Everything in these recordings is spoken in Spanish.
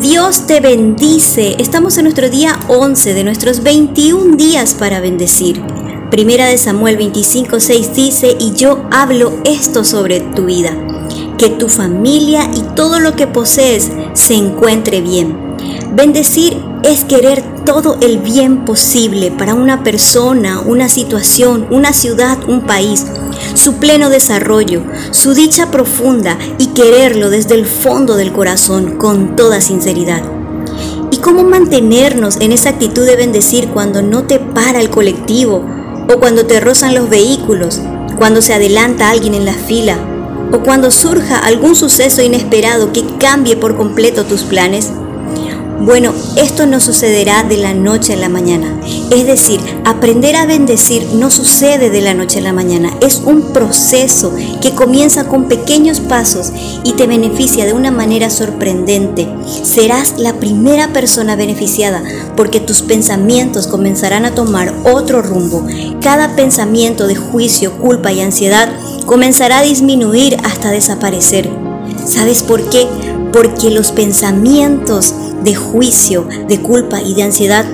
Dios te bendice. Estamos en nuestro día 11 de nuestros 21 días para bendecir. Primera de Samuel 25:6 dice, y yo hablo esto sobre tu vida, que tu familia y todo lo que posees se encuentre bien. Bendecir es querer todo el bien posible para una persona, una situación, una ciudad, un país, su pleno desarrollo, su dicha profunda y quererlo desde el fondo del corazón con toda sinceridad. ¿Y cómo mantenernos en esa actitud de bendecir cuando no te para el colectivo o cuando te rozan los vehículos, cuando se adelanta alguien en la fila o cuando surja algún suceso inesperado que cambie por completo tus planes? Bueno, esto no sucederá de la noche a la mañana. Es decir, aprender a bendecir no sucede de la noche a la mañana. Es un proceso que comienza con pequeños pasos y te beneficia de una manera sorprendente. Serás la primera persona beneficiada porque tus pensamientos comenzarán a tomar otro rumbo. Cada pensamiento de juicio, culpa y ansiedad comenzará a disminuir hasta desaparecer. ¿Sabes por qué? Porque los pensamientos de juicio, de culpa y de ansiedad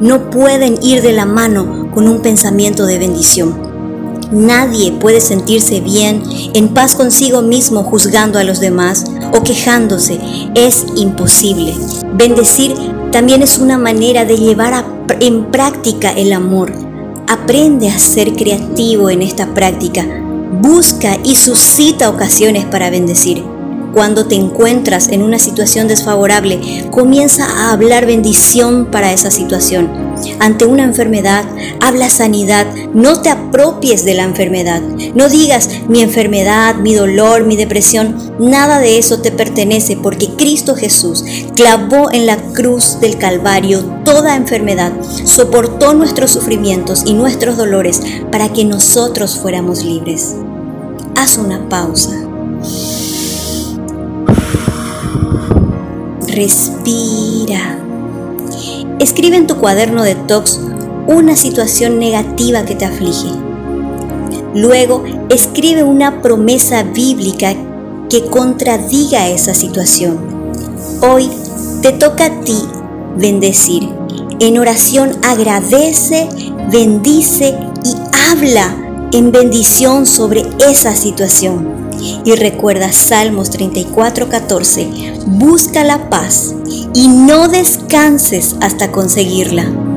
no pueden ir de la mano con un pensamiento de bendición. Nadie puede sentirse bien, en paz consigo mismo, juzgando a los demás o quejándose. Es imposible. Bendecir también es una manera de llevar en práctica el amor. Aprende a ser creativo en esta práctica. Busca y suscita ocasiones para bendecir. Cuando te encuentras en una situación desfavorable, comienza a hablar bendición para esa situación. Ante una enfermedad, habla sanidad, no te apropies de la enfermedad. No digas mi enfermedad, mi dolor, mi depresión, nada de eso te pertenece porque Cristo Jesús clavó en la cruz del Calvario toda enfermedad, soportó nuestros sufrimientos y nuestros dolores para que nosotros fuéramos libres. Haz una pausa Respira. Escribe en tu cuaderno de tox una situación negativa que te aflige. Luego, escribe una promesa bíblica que contradiga esa situación. Hoy te toca a ti bendecir. En oración agradece, bendice y habla en bendición sobre esa situación. Y recuerda Salmos 34:14, busca la paz y no descanses hasta conseguirla.